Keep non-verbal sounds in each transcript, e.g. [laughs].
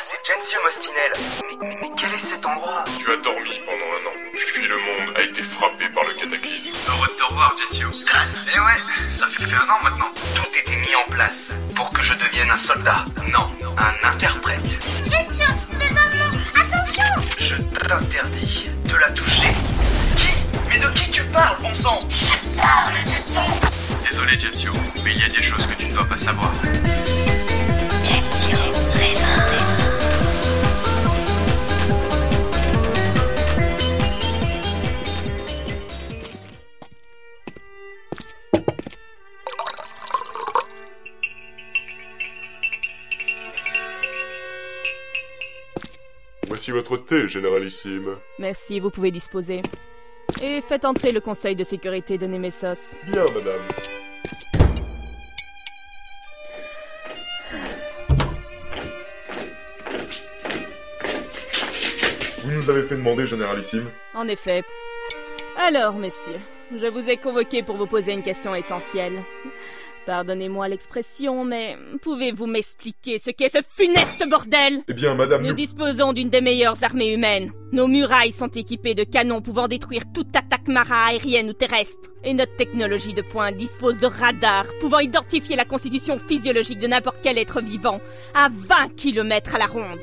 c'est Gensio Mostinel. Mais, mais, mais quel est cet endroit? Tu as dormi pendant un an, puis le monde a été frappé par le cataclysme. Heureux de te revoir, Gensio. Dan Eh ouais, ça fait un an maintenant. Tout était mis en place pour que je devienne un soldat. Non, un interprète. Gensio, ces hommes attention Je t'interdis de la toucher. Qui? Mais de qui tu parles, bon sang Je parle de toi Désolé, Gensio, mais il y a des choses que tu ne dois pas savoir. Thé, généralissime. Merci, vous pouvez disposer. Et faites entrer le conseil de sécurité de Nemesos. Bien, madame. Vous nous avez fait demander, généralissime. En effet. Alors, messieurs, je vous ai convoqué pour vous poser une question essentielle. Pardonnez-moi l'expression, mais pouvez-vous m'expliquer ce qu'est ce funeste bordel? Eh bien, madame, Nous nous... disposons d'une des meilleures armées humaines. Nos murailles sont équipées de canons pouvant détruire toute attaque mara aérienne ou terrestre. Et notre technologie de pointe dispose de radars pouvant identifier la constitution physiologique de n'importe quel être vivant à 20 km à la ronde.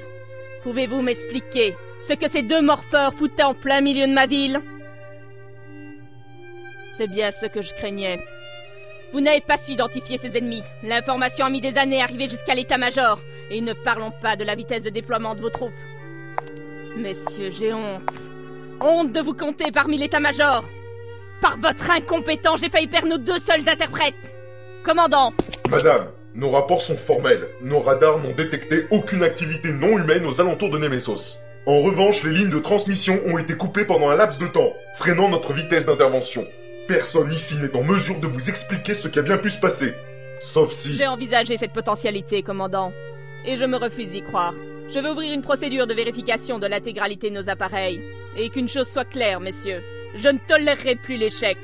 Pouvez-vous m'expliquer ce que ces deux morpheurs foutaient en plein milieu de ma ville? C'est bien ce que je craignais. Vous n'avez pas su identifier ces ennemis. L'information a mis des années à arriver jusqu'à l'état-major. Et ne parlons pas de la vitesse de déploiement de vos troupes. Messieurs, j'ai honte. Honte de vous compter parmi l'état-major. Par votre incompétence, j'ai failli perdre nos deux seuls interprètes. Commandant, Madame, nos rapports sont formels. Nos radars n'ont détecté aucune activité non humaine aux alentours de Nemesos. En revanche, les lignes de transmission ont été coupées pendant un laps de temps, freinant notre vitesse d'intervention. Personne ici n'est en mesure de vous expliquer ce qui a bien pu se passer. Sauf si... j'ai envisagé cette potentialité, commandant. Et je me refuse d'y croire. Je vais ouvrir une procédure de vérification de l'intégralité de nos appareils. Et qu'une chose soit claire, messieurs. Je ne tolérerai plus l'échec.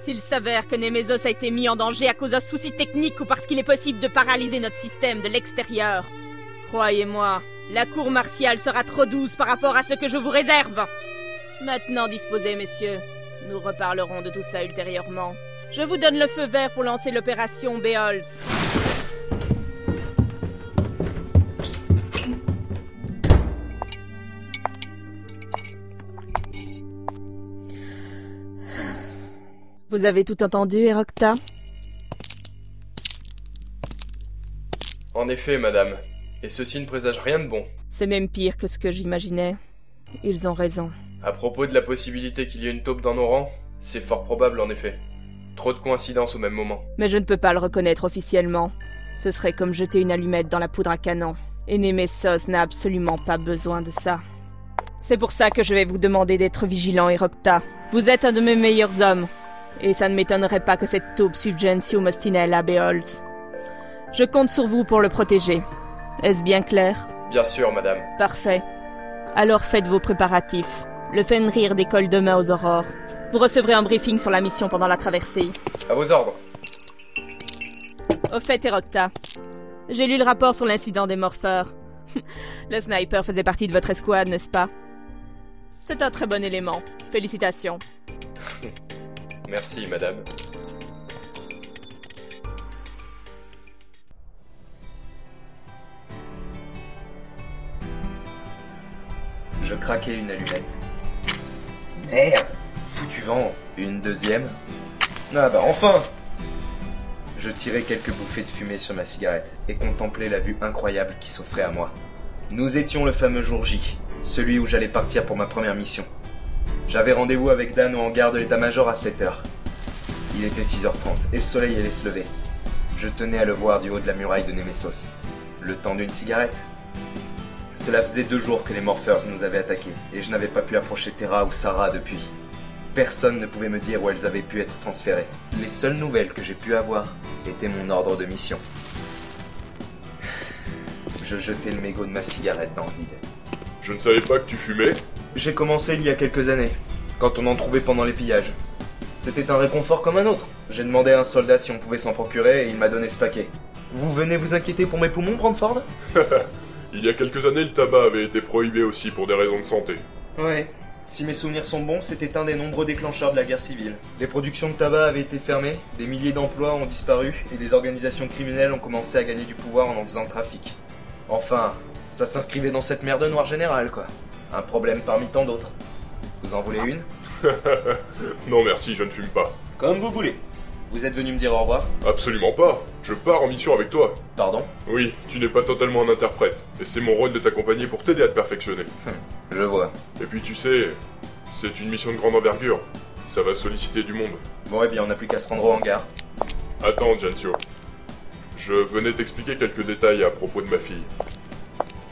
S'il s'avère que Nemesos a été mis en danger à cause d'un souci technique ou parce qu'il est possible de paralyser notre système de l'extérieur, croyez-moi, la cour martiale sera trop douce par rapport à ce que je vous réserve. Maintenant disposez, messieurs. Nous reparlerons de tout ça ultérieurement. Je vous donne le feu vert pour lancer l'opération Beholz. Vous avez tout entendu, Erocta En effet, madame. Et ceci ne présage rien de bon. C'est même pire que ce que j'imaginais. Ils ont raison. À propos de la possibilité qu'il y ait une taupe dans nos rangs, c'est fort probable en effet. Trop de coïncidences au même moment. Mais je ne peux pas le reconnaître officiellement. Ce serait comme jeter une allumette dans la poudre à canon. Et Nemesos n'a absolument pas besoin de ça. C'est pour ça que je vais vous demander d'être vigilant, Erocta. Vous êtes un de mes meilleurs hommes. Et ça ne m'étonnerait pas que cette taupe suive Gensio Mostinel à Beholz. Je compte sur vous pour le protéger. Est-ce bien clair? Bien sûr, madame. Parfait. Alors faites vos préparatifs. Le Fenrir décolle demain aux aurores. Vous recevrez un briefing sur la mission pendant la traversée. À vos ordres. Au fait, Erocta, j'ai lu le rapport sur l'incident des morpheurs. [laughs] le sniper faisait partie de votre escouade, n'est-ce pas? C'est un très bon élément. Félicitations. [laughs] Merci, madame. Je craquai une allumette. Merde Foutu vent. Une deuxième. Ah bah enfin Je tirai quelques bouffées de fumée sur ma cigarette et contemplai la vue incroyable qui s'offrait à moi. Nous étions le fameux jour J, celui où j'allais partir pour ma première mission. J'avais rendez-vous avec Dan au hangar de l'état-major à 7h. Il était 6h30 et le soleil allait se lever. Je tenais à le voir du haut de la muraille de Nemesos. Le temps d'une cigarette Cela faisait deux jours que les Morphers nous avaient attaqués et je n'avais pas pu approcher Terra ou Sarah depuis. Personne ne pouvait me dire où elles avaient pu être transférées. Les seules nouvelles que j'ai pu avoir étaient mon ordre de mission. Je jetai le mégot de ma cigarette dans le vide. Je ne savais pas que tu fumais. J'ai commencé il y a quelques années, quand on en trouvait pendant les pillages. C'était un réconfort comme un autre. J'ai demandé à un soldat si on pouvait s'en procurer et il m'a donné ce paquet. Vous venez vous inquiéter pour mes poumons, Brandford [laughs] Il y a quelques années, le tabac avait été prohibé aussi pour des raisons de santé. Ouais. Si mes souvenirs sont bons, c'était un des nombreux déclencheurs de la guerre civile. Les productions de tabac avaient été fermées, des milliers d'emplois ont disparu et des organisations criminelles ont commencé à gagner du pouvoir en en faisant le trafic. Enfin, ça s'inscrivait dans cette merde noire générale, quoi. Un problème parmi tant d'autres. Vous en voulez une? [laughs] Non merci, je ne fume pas. Comme vous voulez. Vous êtes venu me dire au revoir Absolument pas. Je pars en mission avec toi. Pardon Oui, tu n'es pas totalement un interprète, et c'est mon rôle de t'accompagner pour t'aider à te perfectionner. Je vois. Et puis tu sais, c'est une mission de grande envergure. Ça va solliciter du monde. Bon, eh bien, on n'a plus qu'à se rendre au hangar. Attends, Gensio. Je venais t'expliquer quelques détails à propos de ma fille.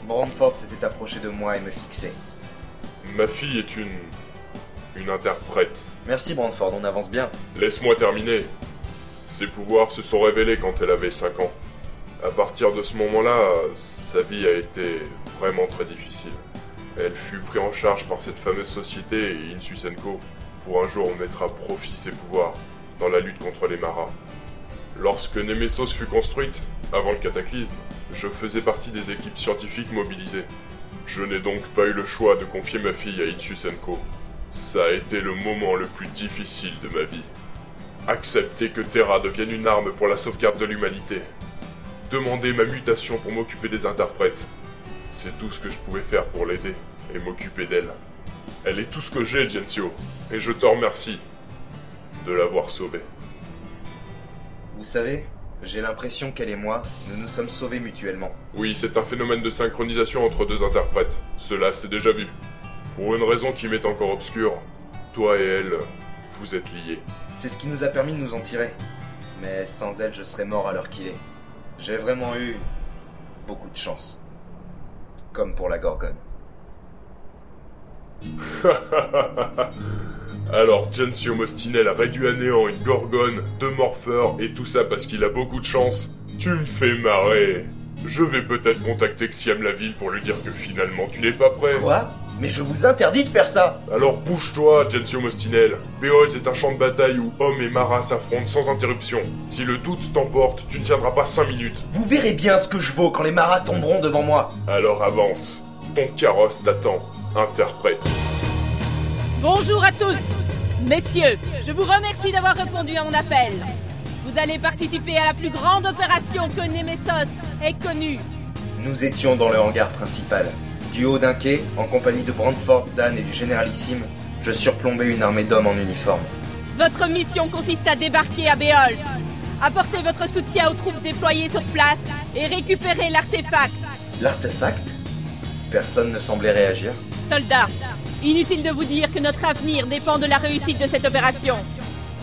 Brandford s'était approché de moi et me fixait. Ma fille est une... une interprète. Merci, Brandford, on avance bien. Laisse-moi terminer. Ses pouvoirs se sont révélés quand elle avait 5 ans. À partir de ce moment-là, sa vie a été vraiment très difficile. Elle fut prise en charge par cette fameuse société, Insusenko, pour un jour mettre à profit ses pouvoirs dans la lutte contre les maras. Lorsque Nemesos fut construite, avant le cataclysme, je faisais partie des équipes scientifiques mobilisées. Je n'ai donc pas eu le choix de confier ma fille à Insusenko. Ça a été le moment le plus difficile de ma vie. Accepter que Terra devienne une arme pour la sauvegarde de l'humanité. Demander ma mutation pour m'occuper des interprètes. C'est tout ce que je pouvais faire pour l'aider et m'occuper d'elle. Elle est tout ce que j'ai, Gensio, et je te remercie de l'avoir sauvée. Vous savez, j'ai l'impression qu'elle et moi, nous nous sommes sauvés mutuellement. Oui, c'est un phénomène de synchronisation entre deux interprètes. Cela s'est déjà vu. Pour une raison qui m'est encore obscure, toi et elle, vous êtes liés. C'est ce qui nous a permis de nous en tirer. Mais sans elle, je serais mort à l'heure qu'il est. J'ai vraiment eu beaucoup de chance. Comme pour la Gorgone. [laughs] Alors, Gensio Mostinel a réduit à néant une gorgone, deux morpheurs et tout ça parce qu'il a beaucoup de chance. Tu me fais marrer. Je vais peut-être contacter Xiam la ville pour lui dire que finalement tu n'es pas prêt. Quoi? Mais je vous interdis de faire ça Alors bouge-toi, Gensio Mostinel. Beoz est un champ de bataille où hommes et maras s'affrontent sans interruption. Si le doute t'emporte, tu ne tiendras pas 5 minutes. Vous verrez bien ce que je vaux quand les maras tomberont devant moi. Alors avance. Ton carrosse t'attend. Interprète. Bonjour à tous Messieurs, je vous remercie d'avoir répondu à mon appel. Vous allez participer à la plus grande opération que Nemesos ait connue. Nous étions dans le hangar principal. Du haut d'un quai, en compagnie de Brandford, Dan et du généralissime, je surplombais une armée d'hommes en uniforme. Votre mission consiste à débarquer à Béol. Apportez votre soutien aux troupes déployées sur place et récupérer l'artefact. L'artefact? Personne ne semblait réagir. Soldats, inutile de vous dire que notre avenir dépend de la réussite de cette opération.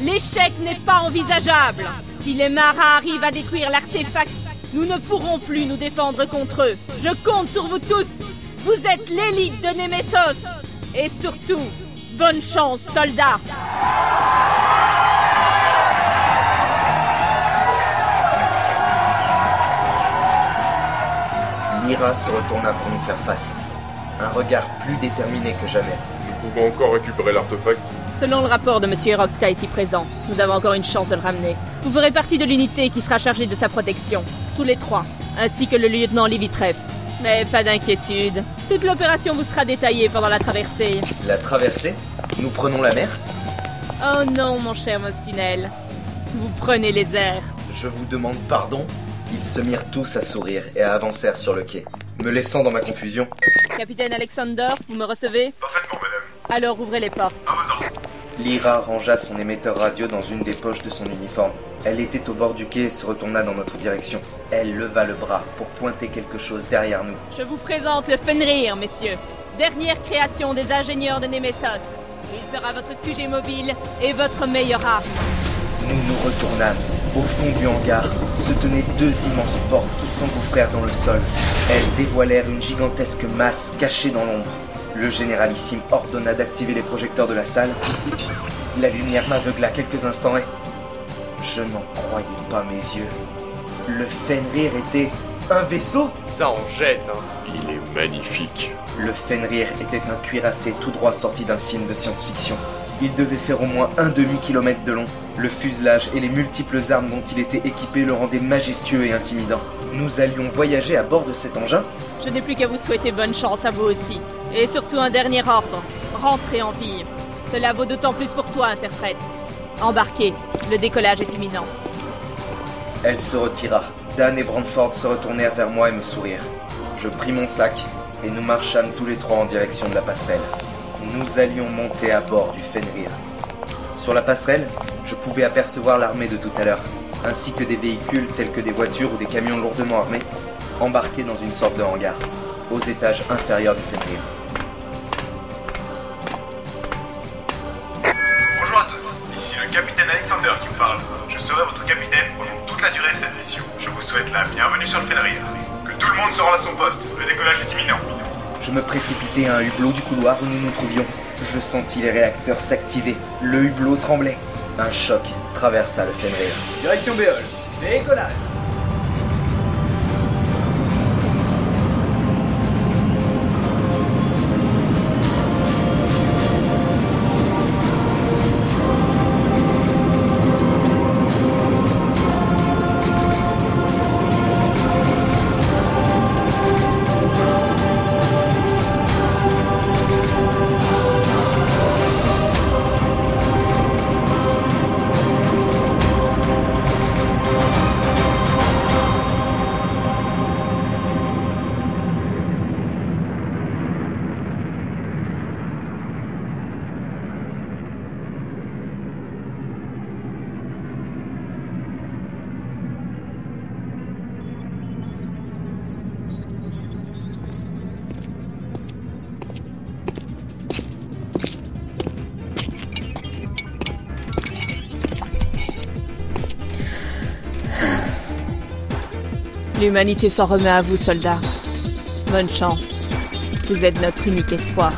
L'échec n'est pas envisageable. Si les maras arrivent à détruire l'artefact, nous ne pourrons plus nous défendre contre eux. Je compte sur vous tous. Vous êtes l'élite de Nemesos. Et surtout, bonne chance, soldats. Mira se retourna pour nous faire face. Un regard plus déterminé que jamais. Nous pouvons encore récupérer l'artefact. Selon le rapport de Monsieur Rokta ici présent, nous avons encore une chance de le ramener. Vous ferez partie de l'unité qui sera chargée de sa protection, tous les trois, ainsi que le lieutenant Livitreff. Mais pas d'inquiétude, toute l'opération vous sera détaillée pendant la traversée. La traversée Nous prenons la mer Oh non, mon cher Mostinel, vous prenez les airs. Je vous demande pardon. Ils se mirent tous à sourire et à avancèrent sur le quai, me laissant dans ma confusion. Capitaine Alexander, vous me recevez? Parfaitement, madame. Alors ouvrez les portes. À vos ordres. Lyra rangea son émetteur radio dans une des poches de son uniforme. Elle était au bord du quai et se retourna dans notre direction. Elle leva le bras pour pointer quelque chose derrière nous. Je vous présente le Fenrir, messieurs. Dernière création des ingénieurs de Nemesos. Il sera votre QG mobile et votre meilleure arme. Nous nous retournâmes. Au fond du hangar se tenaient deux immenses portes qui s'engouffrèrent dans le sol. Elles dévoilèrent une gigantesque masse cachée dans l'ombre. Le généralissime ordonna d'activer les projecteurs de la salle. La lumière m'aveugla quelques instants et... Je n'en croyais pas mes yeux. Le Fenrir était un vaisseau? Ça en jette, hein. Il est magnifique. Le Fenrir était un cuirassé tout droit sorti d'un film de science-fiction. Il devait faire au moins un demi-kilomètre de long. Le fuselage et les multiples armes dont il était équipé le rendaient majestueux et intimidant. Nous allions voyager à bord de cet engin Je n'ai plus qu'à vous souhaiter bonne chance à vous aussi. Et surtout un dernier ordre. Rentrez en ville. Cela vaut d'autant plus pour toi, interprète. Embarquez. Le décollage est imminent. Elle se retira. Dan et Brandford se retournèrent vers moi et me sourirent. Je pris mon sac et nous marchâmes tous les trois en direction de la passerelle. Nous allions monter à bord du Fenrir. Sur la passerelle, je pouvais apercevoir l'armée de tout à l'heure, ainsi que des véhicules tels que des voitures ou des camions lourdement armés, embarqués dans une sorte de hangar, aux étages inférieurs du Fenrir. Bonjour à tous, ici le capitaine Alexander qui vous parle. Je serai votre capitaine pendant toute la durée de cette mission. Je vous souhaite la bienvenue sur le Fenrir. Que tout le monde se rende à son poste, le décollage est imminent. Je me précipitai à un hublot du couloir où nous nous trouvions. Je sentis les réacteurs s'activer. Le hublot tremblait. Un choc traversa le Fenrir. Direction Béol. Décollage. L'humanité s'en remet à vous, soldats. Bonne chance. Vous êtes notre unique espoir.